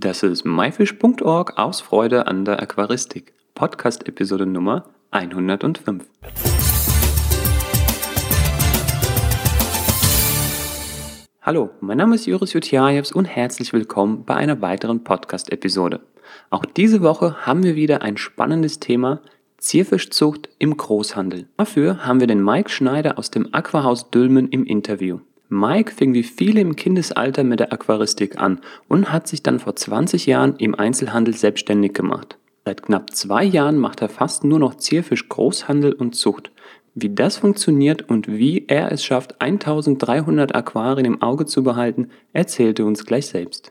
Das ist myfish.org aus Freude an der Aquaristik. Podcast-Episode Nummer 105. Hallo, mein Name ist Juris Jutjajews und herzlich willkommen bei einer weiteren Podcast-Episode. Auch diese Woche haben wir wieder ein spannendes Thema, Zierfischzucht im Großhandel. Dafür haben wir den Mike Schneider aus dem Aquahaus Dülmen im Interview. Mike fing wie viele im Kindesalter mit der Aquaristik an und hat sich dann vor 20 Jahren im Einzelhandel selbstständig gemacht. Seit knapp zwei Jahren macht er fast nur noch Zierfisch Großhandel und Zucht. Wie das funktioniert und wie er es schafft, 1300 Aquarien im Auge zu behalten, erzählte uns gleich selbst.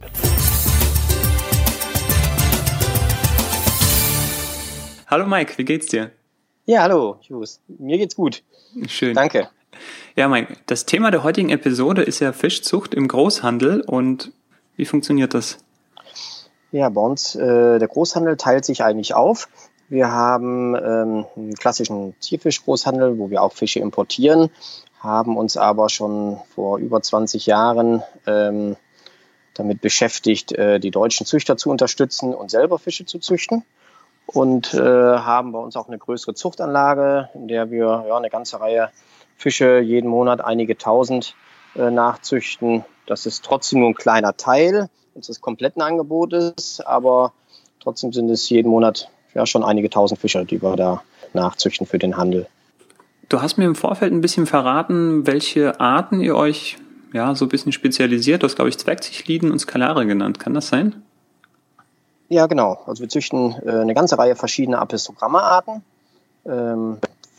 Hallo Mike, wie geht's dir? Ja, hallo, Jus. Mir geht's gut. Schön. Danke. Ja, Mike, das Thema der heutigen Episode ist ja Fischzucht im Großhandel und wie funktioniert das? Ja, bei uns, äh, der Großhandel teilt sich eigentlich auf. Wir haben ähm, einen klassischen Tierfischgroßhandel, wo wir auch Fische importieren, haben uns aber schon vor über 20 Jahren ähm, damit beschäftigt, äh, die deutschen Züchter zu unterstützen und selber Fische zu züchten. Und äh, haben bei uns auch eine größere Zuchtanlage, in der wir ja, eine ganze Reihe Fische jeden Monat einige tausend äh, nachzüchten. Das ist trotzdem nur ein kleiner Teil unseres kompletten Angebotes, aber trotzdem sind es jeden Monat ja schon einige tausend Fische, die wir da nachzüchten für den Handel. Du hast mir im Vorfeld ein bisschen verraten, welche Arten ihr euch ja so ein bisschen spezialisiert. Du hast, glaube ich, Zwergzichliden und Skalare genannt. Kann das sein? Ja, genau. Also wir züchten äh, eine ganze Reihe verschiedener Apistogramma-Arten. Ähm,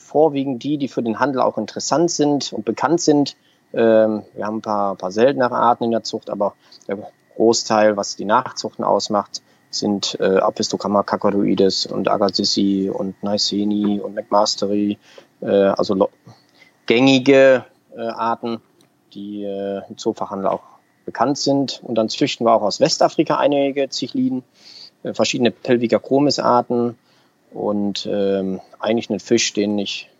vorwiegend die, die für den Handel auch interessant sind und bekannt sind. Ähm, wir haben ein paar, paar seltenere Arten in der Zucht, aber der Großteil, was die Nachzuchten ausmacht, sind äh, Apistogramma cacadoides und Agassiz und Niceni und McMastery, äh, also gängige äh, Arten, die äh, im Zoofachhandel auch bekannt sind. Und dann züchten wir auch aus Westafrika einige Zichliden, äh, verschiedene Pelvica chromis Arten, und ähm, eigentlich einen Fisch, den ich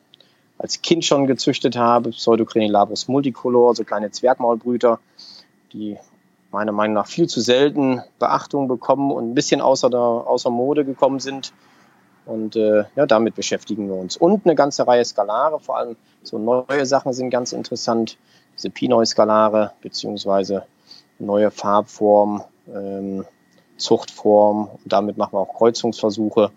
als Kind schon gezüchtet habe, Pseudocrenilabus multicolor, so kleine Zwergmaulbrüter, die meiner Meinung nach viel zu selten Beachtung bekommen und ein bisschen außer, der, außer Mode gekommen sind. Und äh, ja, damit beschäftigen wir uns. Und eine ganze Reihe Skalare, vor allem so neue Sachen sind ganz interessant. Diese Pinoi-Skalare, beziehungsweise neue Farbform, ähm, Zuchtform. Und damit machen wir auch Kreuzungsversuche.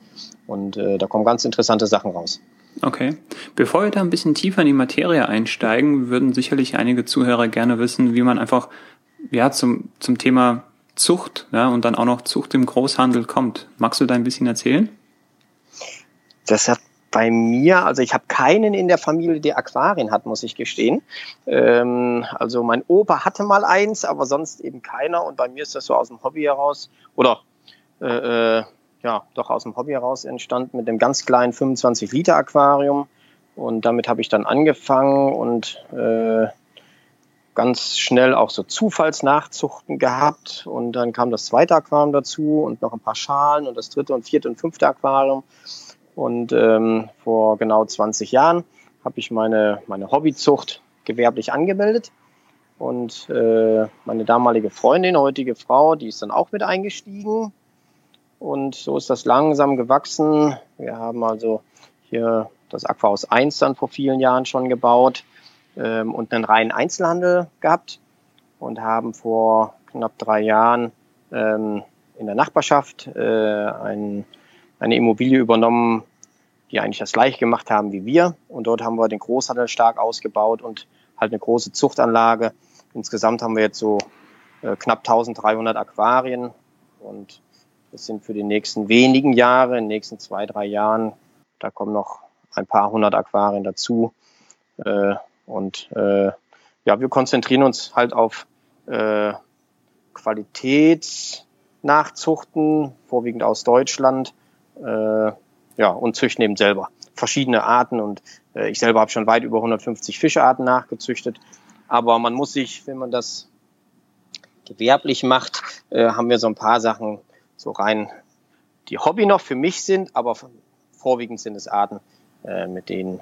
Und äh, da kommen ganz interessante Sachen raus. Okay. Bevor wir da ein bisschen tiefer in die Materie einsteigen, würden sicherlich einige Zuhörer gerne wissen, wie man einfach ja, zum, zum Thema Zucht ja, und dann auch noch Zucht im Großhandel kommt. Magst du da ein bisschen erzählen? Das hat bei mir, also ich habe keinen in der Familie, der Aquarien hat, muss ich gestehen. Ähm, also mein Opa hatte mal eins, aber sonst eben keiner. Und bei mir ist das so aus dem Hobby heraus oder äh, äh ja, doch aus dem Hobby heraus entstanden mit einem ganz kleinen 25 Liter Aquarium. Und damit habe ich dann angefangen und äh, ganz schnell auch so Zufallsnachzuchten gehabt. Und dann kam das zweite Aquarium dazu und noch ein paar Schalen und das dritte und vierte und fünfte Aquarium. Und ähm, vor genau 20 Jahren habe ich meine, meine Hobbyzucht gewerblich angemeldet. Und äh, meine damalige Freundin, heutige Frau, die ist dann auch mit eingestiegen. Und so ist das langsam gewachsen. Wir haben also hier das Aquahaus 1 dann vor vielen Jahren schon gebaut ähm, und einen reinen Einzelhandel gehabt und haben vor knapp drei Jahren ähm, in der Nachbarschaft äh, ein, eine Immobilie übernommen, die eigentlich das gleiche gemacht haben wie wir. Und dort haben wir den Großhandel stark ausgebaut und halt eine große Zuchtanlage. Insgesamt haben wir jetzt so äh, knapp 1300 Aquarien und das sind für die nächsten wenigen Jahre, in den nächsten zwei, drei Jahren, da kommen noch ein paar hundert Aquarien dazu. Äh, und äh, ja, wir konzentrieren uns halt auf äh, Qualitätsnachzuchten, vorwiegend aus Deutschland. Äh, ja, und züchten eben selber verschiedene Arten. Und äh, ich selber habe schon weit über 150 Fischarten nachgezüchtet. Aber man muss sich, wenn man das gewerblich macht, äh, haben wir so ein paar Sachen so rein, die Hobby noch für mich sind, aber vorwiegend sind es Arten, mit denen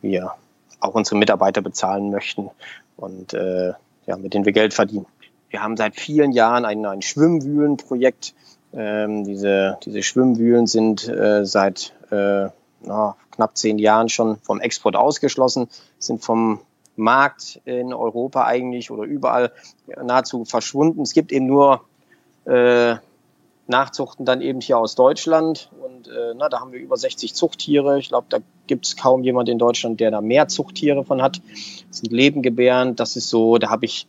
wir auch unsere Mitarbeiter bezahlen möchten und ja, mit denen wir Geld verdienen. wir haben seit vielen Jahren ein, ein Schwimmwühlenprojekt. Ähm, diese, diese Schwimmwühlen sind äh, seit äh, na, knapp zehn Jahren schon vom Export ausgeschlossen, sind vom Markt in Europa eigentlich oder überall nahezu verschwunden. Es gibt eben nur äh, Nachzuchten dann eben hier aus Deutschland. Und äh, na, da haben wir über 60 Zuchttiere. Ich glaube, da gibt es kaum jemand in Deutschland, der da mehr Zuchttiere von hat. Das sind Lebengebären. Das ist so, da habe ich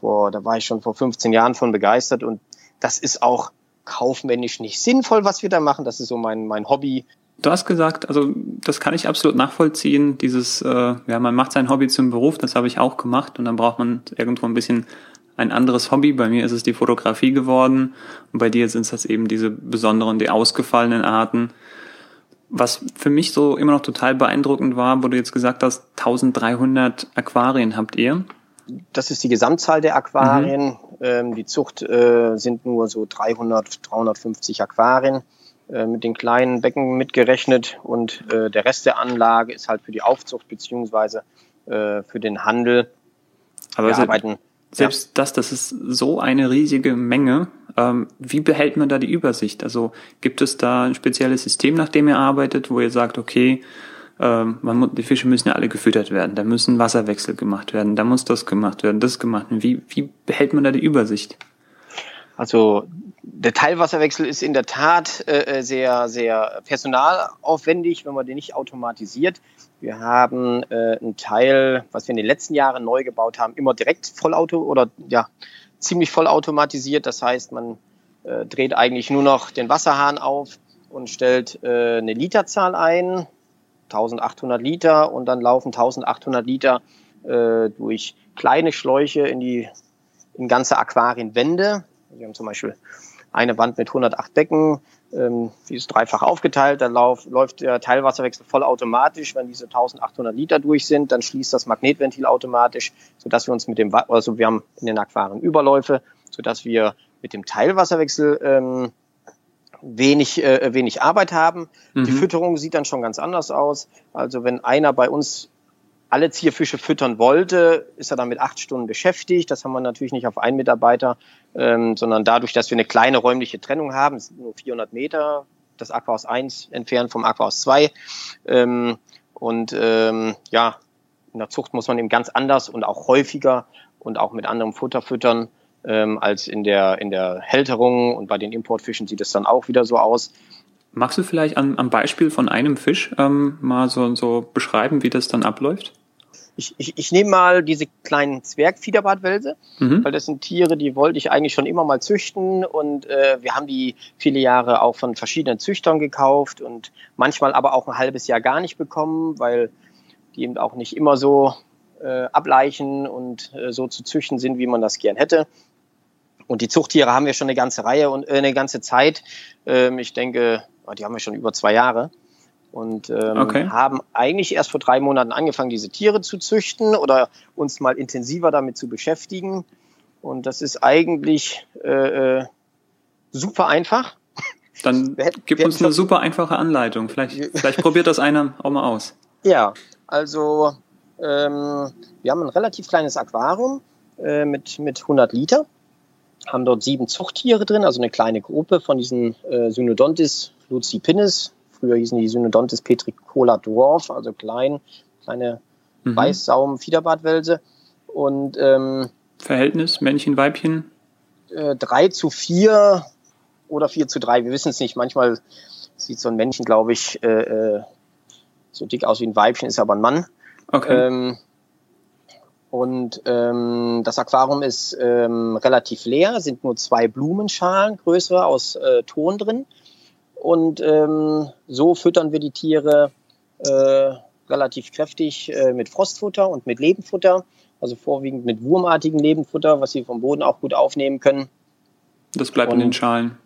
vor, da war ich schon vor 15 Jahren von begeistert. Und das ist auch kaufmännisch nicht sinnvoll, was wir da machen. Das ist so mein, mein Hobby. Du hast gesagt, also das kann ich absolut nachvollziehen. Dieses, äh, ja, man macht sein Hobby zum Beruf, das habe ich auch gemacht und dann braucht man irgendwo ein bisschen ein anderes Hobby. Bei mir ist es die Fotografie geworden und bei dir sind das eben diese besonderen, die ausgefallenen Arten. Was für mich so immer noch total beeindruckend war, wo du jetzt gesagt hast, 1300 Aquarien habt ihr. Das ist die Gesamtzahl der Aquarien. Mhm. Ähm, die Zucht äh, sind nur so 300, 350 Aquarien äh, mit den kleinen Becken mitgerechnet und äh, der Rest der Anlage ist halt für die Aufzucht beziehungsweise für den Handel. Aber wir arbeiten selbst ja. das, das ist so eine riesige Menge. Ähm, wie behält man da die Übersicht? Also gibt es da ein spezielles System, nach dem ihr arbeitet, wo ihr sagt, okay, ähm, man, die Fische müssen ja alle gefüttert werden, da müssen Wasserwechsel gemacht werden, da muss das gemacht werden, das gemacht werden. Wie, wie behält man da die Übersicht? Also der Teilwasserwechsel ist in der Tat äh, sehr, sehr personalaufwendig, wenn man den nicht automatisiert. Wir haben äh, einen Teil, was wir in den letzten Jahren neu gebaut haben, immer direkt Vollauto oder ja, ziemlich vollautomatisiert. Das heißt, man äh, dreht eigentlich nur noch den Wasserhahn auf und stellt äh, eine Literzahl ein, 1800 Liter, und dann laufen 1800 Liter äh, durch kleine Schläuche in die in ganze Aquarienwände. Wir haben zum Beispiel eine Wand mit 108 Becken, ähm, die ist dreifach aufgeteilt, dann lauf, läuft der Teilwasserwechsel vollautomatisch. Wenn diese 1800 Liter durch sind, dann schließt das Magnetventil automatisch, sodass wir uns mit dem, also wir haben in den Aquarien Überläufe, sodass wir mit dem Teilwasserwechsel ähm, wenig, äh, wenig Arbeit haben. Mhm. Die Fütterung sieht dann schon ganz anders aus. Also wenn einer bei uns alle Zierfische füttern wollte, ist er dann mit acht Stunden beschäftigt. Das haben wir natürlich nicht auf einen Mitarbeiter, ähm, sondern dadurch, dass wir eine kleine räumliche Trennung haben, es sind nur 400 Meter, das Aquahaus 1 entfernt vom Aquahaus 2. Ähm, und ähm, ja, in der Zucht muss man eben ganz anders und auch häufiger und auch mit anderem Futter füttern ähm, als in der, in der Hälterung. Und bei den Importfischen sieht es dann auch wieder so aus. Magst du vielleicht am, am Beispiel von einem Fisch ähm, mal so, so beschreiben, wie das dann abläuft? Ich, ich, ich nehme mal diese kleinen Zwergfiederbartwälse, mhm. weil das sind Tiere, die wollte ich eigentlich schon immer mal züchten und äh, wir haben die viele Jahre auch von verschiedenen Züchtern gekauft und manchmal aber auch ein halbes Jahr gar nicht bekommen, weil die eben auch nicht immer so äh, ableichen und äh, so zu züchten sind, wie man das gern hätte. Und die Zuchttiere haben wir schon eine ganze Reihe und äh, eine ganze Zeit. Ähm, ich denke, oh, die haben wir schon über zwei Jahre. Und ähm, okay. haben eigentlich erst vor drei Monaten angefangen, diese Tiere zu züchten oder uns mal intensiver damit zu beschäftigen. Und das ist eigentlich äh, äh super einfach. Dann gib uns eine super einfache Anleitung. Vielleicht, vielleicht probiert das einer auch mal aus. Ja, also ähm, wir haben ein relativ kleines Aquarium äh, mit, mit 100 Liter haben dort sieben Zuchttiere drin, also eine kleine Gruppe von diesen äh, Synodontis lucipinnis. Früher hießen die Synodontis petricola dwarf, also klein, kleine mhm. Weißsaum-Fiederbartwälse. Und ähm, Verhältnis Männchen, Weibchen? Äh, drei zu vier oder vier zu drei, wir wissen es nicht. Manchmal sieht so ein Männchen, glaube ich, äh, äh, so dick aus wie ein Weibchen, ist aber ein Mann. Okay. Ähm, und ähm, das Aquarium ist ähm, relativ leer, sind nur zwei Blumenschalen, größere aus äh, Ton drin. Und ähm, so füttern wir die Tiere äh, relativ kräftig äh, mit Frostfutter und mit Lebenfutter, also vorwiegend mit wurmartigem Lebenfutter, was sie vom Boden auch gut aufnehmen können. Das bleibt und, in den Schalen.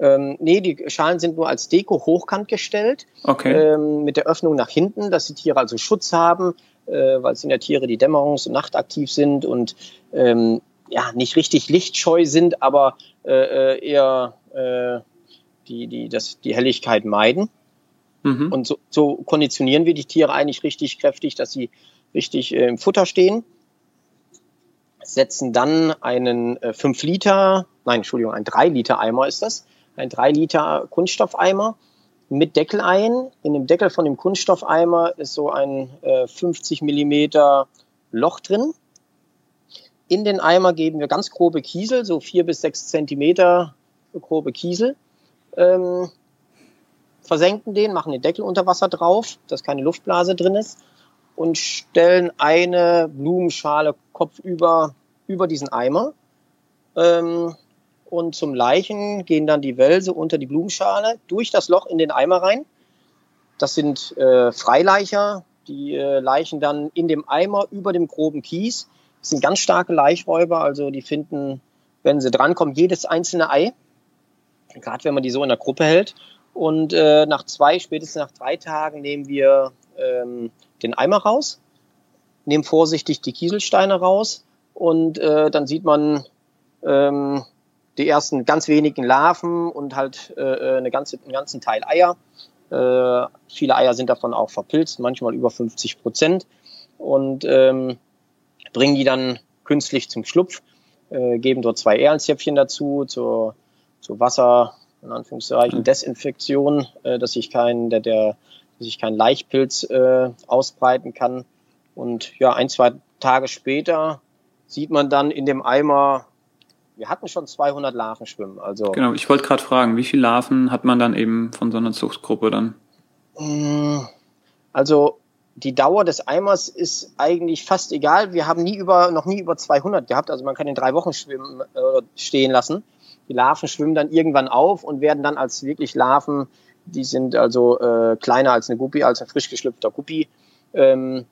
Ähm, nee, die Schalen sind nur als Deko hochkant gestellt. Okay. Ähm, mit der Öffnung nach hinten, dass die Tiere also Schutz haben äh, weil es sind ja Tiere, die dämmerungs- und nachtaktiv sind und ähm, ja nicht richtig lichtscheu sind, aber äh, äh, eher äh, die, die, das, die Helligkeit meiden. Mhm. Und so, so konditionieren wir die Tiere eigentlich richtig kräftig, dass sie richtig äh, im Futter stehen. setzen dann einen äh, 5 Liter, nein, Entschuldigung, ein 3 Liter Eimer ist das, ein 3 Liter Kunststoffeimer mit Deckel ein. In dem Deckel von dem Kunststoffeimer ist so ein äh, 50 Millimeter Loch drin. In den Eimer geben wir ganz grobe Kiesel, so 4 bis 6 Zentimeter grobe Kiesel. Ähm, versenken den, machen den Deckel unter Wasser drauf, dass keine Luftblase drin ist und stellen eine Blumenschale kopfüber über diesen Eimer. Ähm, und zum Leichen gehen dann die Wälse unter die Blumenschale durch das Loch in den Eimer rein. Das sind äh, Freileicher, die äh, leichen dann in dem Eimer über dem groben Kies. Das sind ganz starke Laichräuber, also die finden, wenn sie drankommen, jedes einzelne Ei. Gerade wenn man die so in der Gruppe hält. Und äh, nach zwei, spätestens nach drei Tagen nehmen wir ähm, den Eimer raus, nehmen vorsichtig die Kieselsteine raus und äh, dann sieht man ähm, die ersten ganz wenigen Larven und halt äh, äh, eine ganze, einen ganzen Teil Eier. Äh, viele Eier sind davon auch verpilzt, manchmal über 50 Prozent und ähm, bringen die dann künstlich zum Schlupf, äh, geben dort zwei Ehrenzäpfchen dazu zur, zur Wasser, in Anführungszeichen, Desinfektion, äh, dass sich kein, der, der sich kein Laichpilz äh, ausbreiten kann. Und ja, ein, zwei Tage später sieht man dann in dem Eimer, wir hatten schon 200 Larven schwimmen. Also, genau, ich wollte gerade fragen, wie viele Larven hat man dann eben von so einer Zuchtgruppe dann? Mm, also die Dauer des Eimers ist eigentlich fast egal. Wir haben nie über, noch nie über 200 gehabt. Also man kann in drei Wochen schwimmen, äh, stehen lassen. Die Larven schwimmen dann irgendwann auf und werden dann als wirklich Larven die sind also äh, kleiner als eine Guppi, als ein frisch geschlüpfter Guppi. Ähm,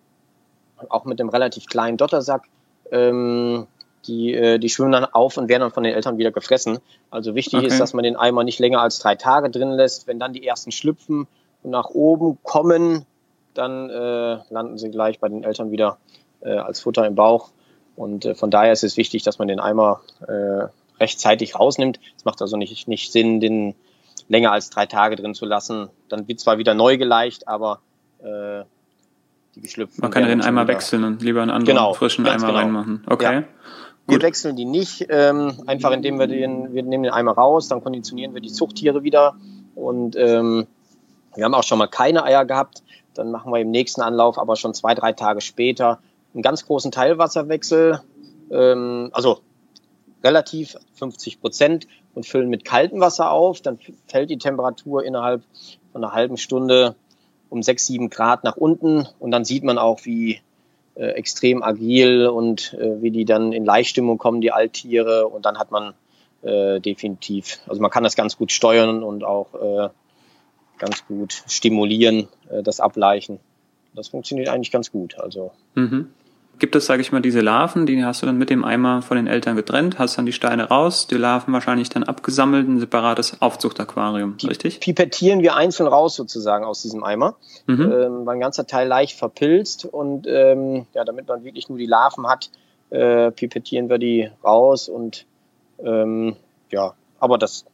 auch mit einem relativ kleinen Dottersack. Ähm, die, äh, die schwimmen dann auf und werden dann von den Eltern wieder gefressen. Also wichtig okay. ist, dass man den Eimer nicht länger als drei Tage drin lässt. Wenn dann die ersten schlüpfen und nach oben kommen, dann äh, landen sie gleich bei den Eltern wieder äh, als Futter im Bauch. Und äh, von daher ist es wichtig, dass man den Eimer äh, rechtzeitig rausnimmt. Es macht also nicht, nicht Sinn, den länger als drei Tage drin zu lassen. Dann wird zwar wieder neu geleicht, aber äh, die geschlüpften. Man kann ja den Eimer wechseln und lieber einen anderen genau, frischen Eimer genau. reinmachen. Okay. Ja. Wir wechseln die nicht, ähm, einfach indem wir den, wir nehmen den Eimer raus, dann konditionieren wir die Zuchttiere wieder und ähm, wir haben auch schon mal keine Eier gehabt. Dann machen wir im nächsten Anlauf, aber schon zwei, drei Tage später, einen ganz großen Teilwasserwechsel. Ähm, also relativ 50 Prozent und füllen mit kaltem Wasser auf. Dann fällt die Temperatur innerhalb von einer halben Stunde um 6, 7 Grad nach unten und dann sieht man auch, wie äh, extrem agil und äh, wie die dann in Leichtstimmung kommen, die Alttiere und dann hat man äh, definitiv, also man kann das ganz gut steuern und auch äh, ganz gut stimulieren, äh, das Ableichen. Das funktioniert eigentlich ganz gut. Also mhm gibt es, sage ich mal, diese Larven, die hast du dann mit dem Eimer von den Eltern getrennt, hast dann die Steine raus, die Larven wahrscheinlich dann abgesammelt, ein separates Aufzuchtaquarium, richtig? Pipettieren wir einzeln raus sozusagen aus diesem Eimer. Mhm. Ähm, ein ganzer Teil leicht verpilzt und ähm, ja, damit man wirklich nur die Larven hat, äh, pipettieren wir die raus und ähm, ja, aber das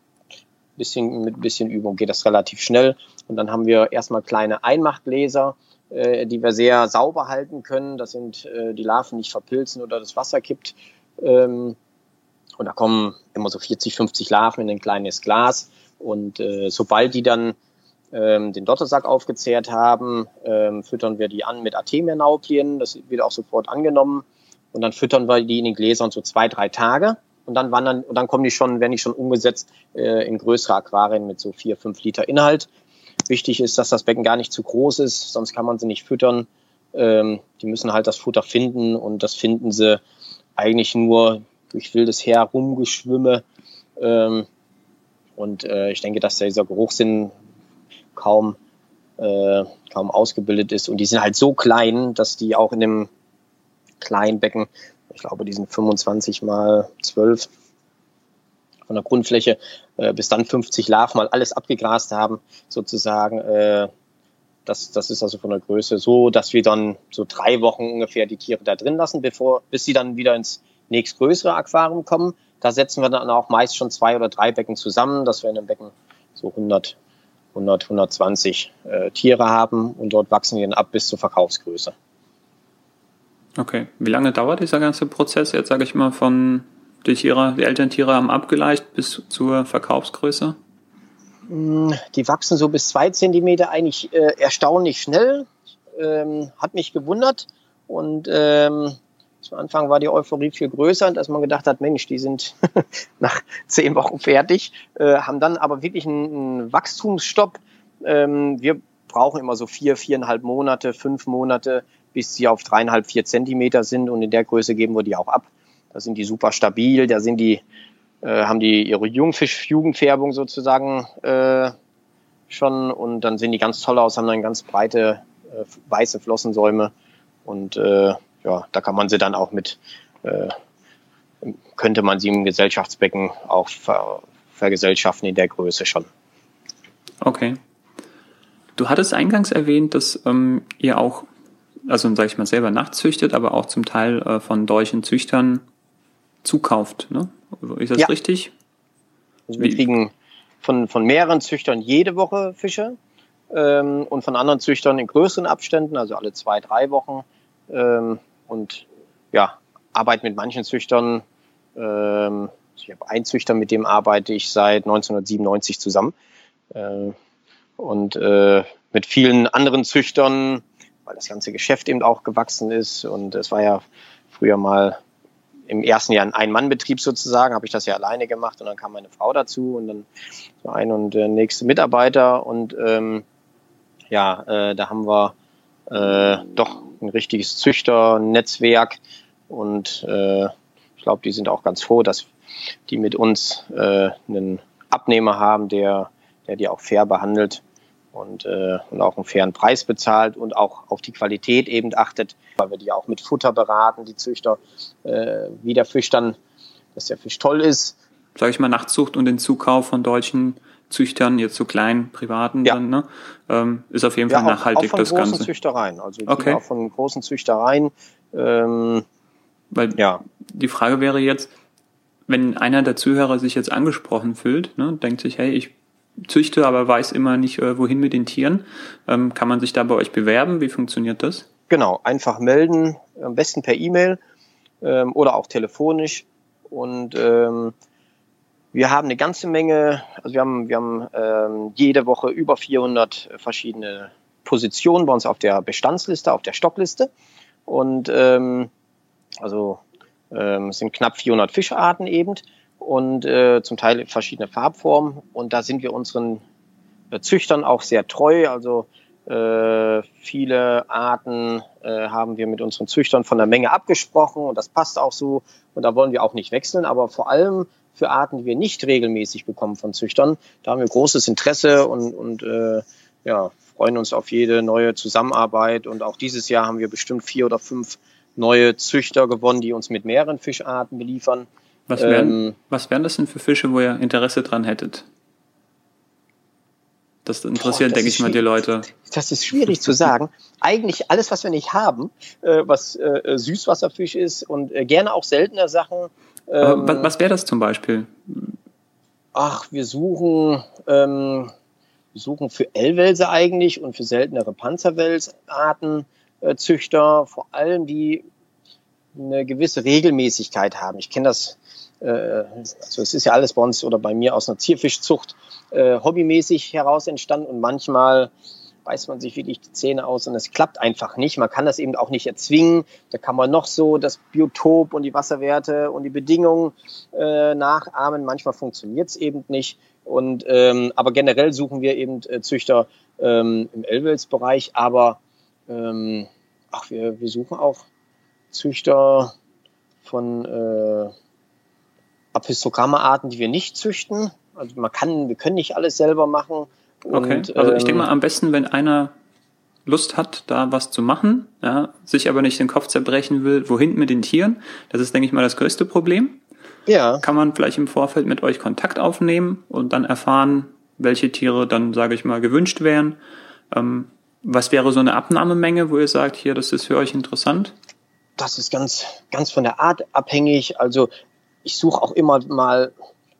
bisschen mit ein bisschen Übung geht das relativ schnell und dann haben wir erstmal kleine Einmachtgläser, äh, die wir sehr sauber halten können. Das sind äh, die Larven nicht verpilzen oder das Wasser kippt. Ähm, und da kommen immer so 40, 50 Larven in ein kleines Glas. Und äh, sobald die dann ähm, den Dottersack aufgezehrt haben, ähm, füttern wir die an mit Artemia-Nauplien. Das wird auch sofort angenommen. Und dann füttern wir die in den Gläsern so zwei, drei Tage. Und dann wandern, und dann kommen die schon, werden die schon umgesetzt äh, in größere Aquarien mit so vier, fünf Liter Inhalt. Wichtig ist, dass das Becken gar nicht zu groß ist, sonst kann man sie nicht füttern. Ähm, die müssen halt das Futter finden und das finden sie eigentlich nur durch wildes Herumgeschwimme. Ähm, und äh, ich denke, dass dieser Geruchssinn kaum, äh, kaum ausgebildet ist. Und die sind halt so klein, dass die auch in dem kleinen Becken, ich glaube, die sind 25 mal 12 von der Grundfläche äh, bis dann 50 Larven mal alles abgegrast haben, sozusagen. Äh, das, das ist also von der Größe so, dass wir dann so drei Wochen ungefähr die Tiere da drin lassen, bevor, bis sie dann wieder ins nächstgrößere Aquarium kommen. Da setzen wir dann auch meist schon zwei oder drei Becken zusammen, dass wir in einem Becken so 100, 100 120 äh, Tiere haben und dort wachsen die dann ab bis zur Verkaufsgröße. Okay. Wie lange dauert dieser ganze Prozess jetzt, sage ich mal, von die Tiere, die Elterntiere haben abgeleicht bis zur Verkaufsgröße? Hm, die wachsen so bis zwei Zentimeter eigentlich äh, erstaunlich schnell. Ähm, hat mich gewundert. Und ähm, zu Anfang war die Euphorie viel größer, dass man gedacht hat, Mensch, die sind nach zehn Wochen fertig, äh, haben dann aber wirklich einen, einen Wachstumsstopp. Ähm, wir brauchen immer so vier, viereinhalb Monate, fünf Monate, bis sie auf dreieinhalb, vier Zentimeter sind und in der Größe geben wir die auch ab. Da sind die super stabil, da sind die, äh, haben die ihre Jungfisch-Jugendfärbung sozusagen äh, schon und dann sehen die ganz toll aus, haben dann ganz breite äh, weiße Flossensäume und äh, ja, da kann man sie dann auch mit, äh, könnte man sie im Gesellschaftsbecken auch ver vergesellschaften in der Größe schon. Okay. Du hattest eingangs erwähnt, dass ähm, ihr auch, also sage ich mal, selber nachzüchtet, aber auch zum Teil äh, von deutschen Züchtern zukauft. Ne? Ist das ja. richtig? Also wir Wie? kriegen von, von mehreren Züchtern jede Woche Fische ähm, und von anderen Züchtern in größeren Abständen, also alle zwei, drei Wochen. Ähm, und ja, arbeite mit manchen Züchtern. Ähm, ich habe einen Züchter, mit dem arbeite ich seit 1997 zusammen. Äh, und äh, mit vielen anderen Züchtern, weil das ganze Geschäft eben auch gewachsen ist. Und es war ja früher mal im ersten Jahr ein Ein-Mann-Betrieb sozusagen, habe ich das ja alleine gemacht und dann kam meine Frau dazu und dann so ein und der nächste Mitarbeiter und ähm, ja, äh, da haben wir äh, doch ein richtiges Züchternetzwerk und äh, ich glaube, die sind auch ganz froh, dass die mit uns äh, einen Abnehmer haben, der, der die auch fair behandelt und, äh, und auch einen fairen Preis bezahlt und auch auf die Qualität eben achtet, weil wir die auch mit Futter beraten, die Züchter, äh, wie der Fisch dann, dass der Fisch toll ist. Sag ich mal, Nachtzucht und den Zukauf von deutschen Züchtern, jetzt so kleinen privaten, ja. dann, ne? ähm, ist auf jeden Fall ja, nachhaltig auch, auch von das großen Züchtereien, also okay. auch von großen Züchtereien. Ähm, Weil ja. die Frage wäre jetzt, wenn einer der Zuhörer sich jetzt angesprochen fühlt, ne, denkt sich, hey, ich züchte, aber weiß immer nicht, äh, wohin mit den Tieren, ähm, kann man sich da bei euch bewerben? Wie funktioniert das? Genau, einfach melden, am besten per E-Mail ähm, oder auch telefonisch und ähm, wir haben eine ganze Menge, also wir haben, wir haben ähm, jede Woche über 400 verschiedene Positionen bei uns auf der Bestandsliste, auf der Stockliste. Und ähm, also ähm, es sind knapp 400 Fischarten eben und äh, zum Teil verschiedene Farbformen. Und da sind wir unseren Züchtern auch sehr treu. Also äh, viele Arten äh, haben wir mit unseren Züchtern von der Menge abgesprochen und das passt auch so. Und da wollen wir auch nicht wechseln. Aber vor allem für Arten, die wir nicht regelmäßig bekommen von Züchtern. Da haben wir großes Interesse und, und äh, ja, freuen uns auf jede neue Zusammenarbeit. Und auch dieses Jahr haben wir bestimmt vier oder fünf neue Züchter gewonnen, die uns mit mehreren Fischarten beliefern. Was wären, ähm, was wären das denn für Fische, wo ihr Interesse dran hättet? Das interessiert, Boah, das denke ich mal, die Leute. Das ist schwierig zu sagen. Eigentlich alles, was wir nicht haben, äh, was äh, Süßwasserfisch ist und äh, gerne auch seltene Sachen, ähm, was, was wäre das zum Beispiel? Ach, wir suchen, ähm, wir suchen für L-Welse eigentlich und für seltenere Panzerwelsarten äh, Züchter, vor allem die eine gewisse Regelmäßigkeit haben. Ich kenne das, äh, also es ist ja alles bei uns oder bei mir aus einer Zierfischzucht äh, hobbymäßig heraus entstanden und manchmal beißt man sich wirklich die Zähne aus und es klappt einfach nicht. Man kann das eben auch nicht erzwingen. Da kann man noch so das Biotop und die Wasserwerte und die Bedingungen äh, nachahmen. Manchmal funktioniert es eben nicht. Und, ähm, aber generell suchen wir eben äh, Züchter ähm, im Elwels-Bereich. Aber ähm, ach, wir, wir suchen auch Züchter von äh, Apistogramma-Arten, die wir nicht züchten. Also man kann, wir können nicht alles selber machen. Okay, und, also ich denke mal ähm, am besten, wenn einer Lust hat, da was zu machen, ja, sich aber nicht den Kopf zerbrechen will, wohin mit den Tieren, das ist, denke ich mal, das größte Problem. Ja. Kann man vielleicht im Vorfeld mit euch Kontakt aufnehmen und dann erfahren, welche Tiere dann, sage ich mal, gewünscht wären. Ähm, was wäre so eine Abnahmemenge, wo ihr sagt, hier, das ist für euch interessant? Das ist ganz, ganz von der Art abhängig. Also ich suche auch immer mal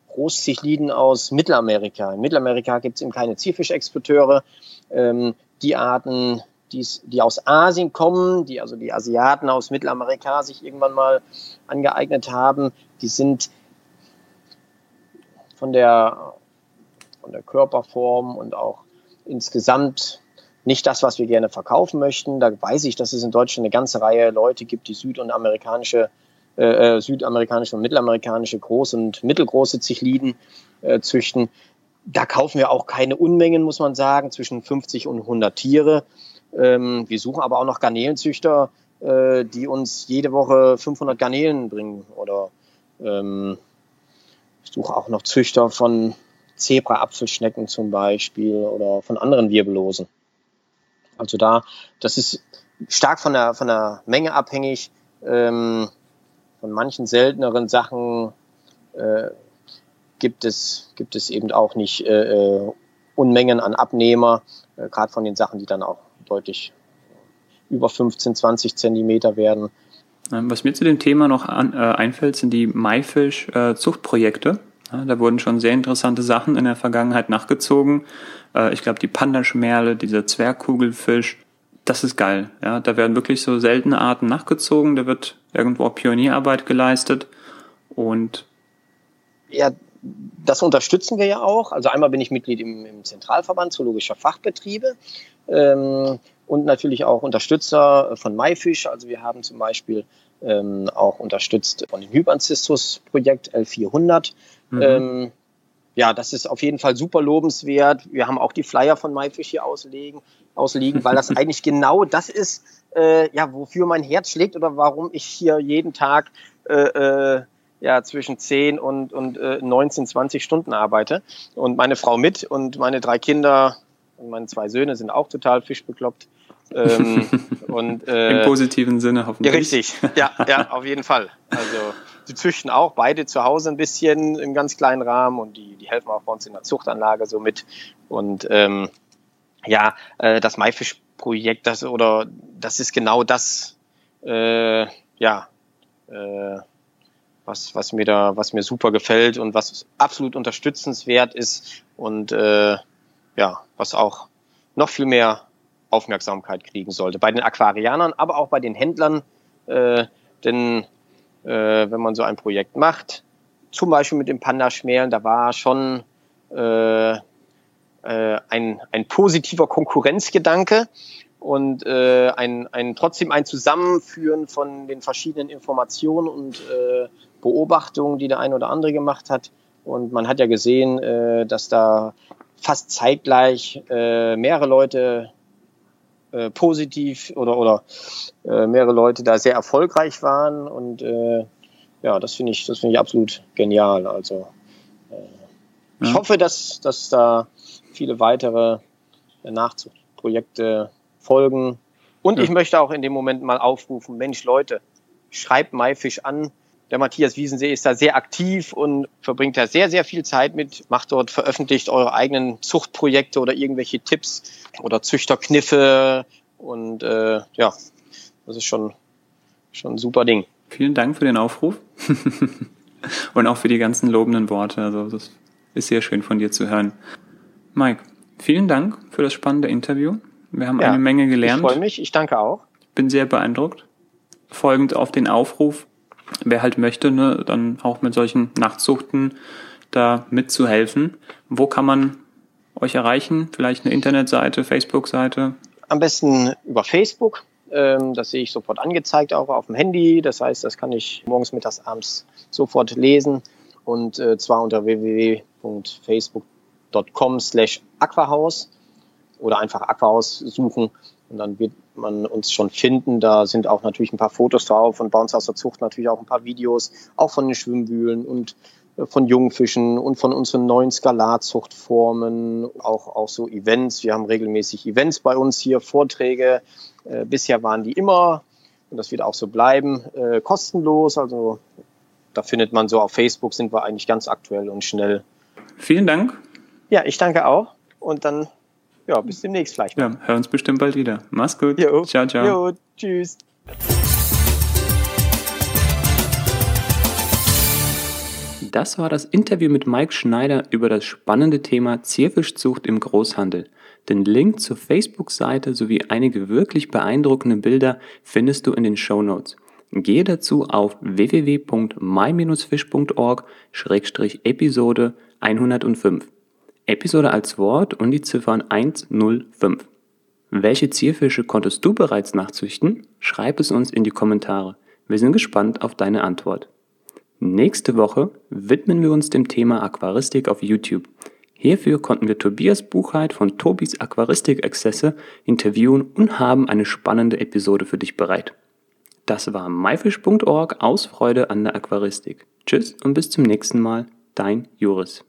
Großzichliden aus Mittelamerika. In Mittelamerika gibt es eben keine Zierfischexporteure. Ähm, die Arten, die aus Asien kommen, die also die Asiaten aus Mittelamerika sich irgendwann mal angeeignet haben, die sind von der, von der Körperform und auch insgesamt nicht das, was wir gerne verkaufen möchten. Da weiß ich, dass es in Deutschland eine ganze Reihe Leute gibt, die süd- und amerikanische, äh, äh südamerikanische und mittelamerikanische große und mittelgroße Zichliden äh, züchten. Da kaufen wir auch keine Unmengen, muss man sagen, zwischen 50 und 100 Tiere. Ähm, wir suchen aber auch noch Garnelenzüchter, äh, die uns jede Woche 500 Garnelen bringen. Oder ähm, ich suche auch noch Züchter von Zebra-Apfelschnecken zum Beispiel oder von anderen Wirbellosen. Also da, das ist stark von der, von der Menge abhängig. Ähm, von manchen selteneren Sachen äh, gibt, es, gibt es eben auch nicht äh, äh Unmengen an Abnehmer, äh, gerade von den Sachen, die dann auch deutlich über 15, 20 Zentimeter werden. Ähm, was mir zu dem Thema noch an, äh, einfällt, sind die Maifisch-Zuchtprojekte. Äh, ja, da wurden schon sehr interessante Sachen in der Vergangenheit nachgezogen. Äh, ich glaube, die Pandaschmerle, dieser Zwergkugelfisch, das ist geil. Ja, da werden wirklich so seltene Arten nachgezogen. Da wird irgendwo auch Pionierarbeit geleistet. Und ja, das unterstützen wir ja auch. Also einmal bin ich Mitglied im, im Zentralverband Zoologischer Fachbetriebe ähm, und natürlich auch Unterstützer von MyFish. Also wir haben zum Beispiel ähm, auch unterstützt von dem Hypancistus-Projekt L400. Mhm. Ähm, ja, das ist auf jeden Fall super lobenswert. Wir haben auch die Flyer von MyFish hier auslegen, ausliegen, weil das eigentlich genau das ist, äh, ja, wofür mein Herz schlägt oder warum ich hier jeden Tag äh, äh, ja, zwischen 10 und, und äh, 19, 20 Stunden arbeite. Und meine Frau mit und meine drei Kinder und meine zwei Söhne sind auch total fischbekloppt. ähm, und, äh, Im positiven Sinne hoffentlich. Ja, richtig. Ja, ja, auf jeden Fall. Also die züchten auch beide zu Hause ein bisschen im ganz kleinen Rahmen und die, die helfen auch bei uns in der Zuchtanlage so mit. Und ähm, ja, äh, das Maifisch-Projekt, das oder das ist genau das, äh, ja, äh, was, was mir da, was mir super gefällt und was absolut unterstützenswert ist und äh, ja, was auch noch viel mehr Aufmerksamkeit kriegen sollte. Bei den Aquarianern, aber auch bei den Händlern. Äh, denn äh, wenn man so ein Projekt macht, zum Beispiel mit dem Panda-Schmälen, da war schon äh, äh, ein, ein positiver Konkurrenzgedanke und äh, ein, ein, trotzdem ein Zusammenführen von den verschiedenen Informationen und äh, Beobachtungen, die der eine oder andere gemacht hat. Und man hat ja gesehen, äh, dass da fast zeitgleich äh, mehrere Leute äh, positiv oder, oder äh, mehrere Leute da sehr erfolgreich waren. Und äh, ja, das finde ich, das finde ich absolut genial. Also äh, ich hoffe, dass, dass da viele weitere Nachzuchtprojekte folgen. Und ja. ich möchte auch in dem Moment mal aufrufen, Mensch, Leute, schreibt MyFish an, der Matthias Wiesensee ist da sehr aktiv und verbringt da sehr, sehr viel Zeit mit, macht dort, veröffentlicht eure eigenen Zuchtprojekte oder irgendwelche Tipps oder Züchterkniffe und äh, ja, das ist schon, schon ein super Ding. Vielen Dank für den Aufruf und auch für die ganzen lobenden Worte. Also das ist sehr schön von dir zu hören. Mike, vielen Dank für das spannende Interview. Wir haben ja, eine Menge gelernt. Ich freue mich, ich danke auch. Bin sehr beeindruckt. Folgend auf den Aufruf, wer halt möchte, ne, dann auch mit solchen Nachtzuchten da mitzuhelfen. Wo kann man euch erreichen? Vielleicht eine Internetseite, Facebook-Seite? Am besten über Facebook. Ähm, das sehe ich sofort angezeigt, auch auf dem Handy. Das heißt, das kann ich morgens, mittags, abends sofort lesen. Und äh, zwar unter www.facebook.com slash aquahaus oder einfach Aquahaus suchen und dann wird man uns schon finden. Da sind auch natürlich ein paar Fotos drauf und bei uns aus der Zucht natürlich auch ein paar Videos, auch von den Schwimmwühlen und äh, von Jungfischen und von unseren neuen Skalarzuchtformen, auch, auch so Events. Wir haben regelmäßig Events bei uns hier, Vorträge. Äh, bisher waren die immer, und das wird auch so bleiben, äh, kostenlos. Also da findet man so auf Facebook sind wir eigentlich ganz aktuell und schnell. Vielen Dank. Ja, ich danke auch. Und dann ja, bis demnächst vielleicht. Mal. Ja, hören uns bestimmt bald wieder. Mach's gut. Jo. Ciao, ciao. Jo, tschüss. Das war das Interview mit Mike Schneider über das spannende Thema Zierfischzucht im Großhandel. Den Link zur Facebook-Seite sowie einige wirklich beeindruckende Bilder findest du in den Show Notes. Gehe dazu auf www.my-fish.org-episode 105. Episode als Wort und die Ziffern 105. Welche Zierfische konntest du bereits nachzüchten? Schreib es uns in die Kommentare. Wir sind gespannt auf deine Antwort. Nächste Woche widmen wir uns dem Thema Aquaristik auf YouTube. Hierfür konnten wir Tobias Buchheit von Tobis Aquaristik-Exzesse interviewen und haben eine spannende Episode für dich bereit. Das war myfish.org aus Freude an der Aquaristik. Tschüss und bis zum nächsten Mal, dein Joris.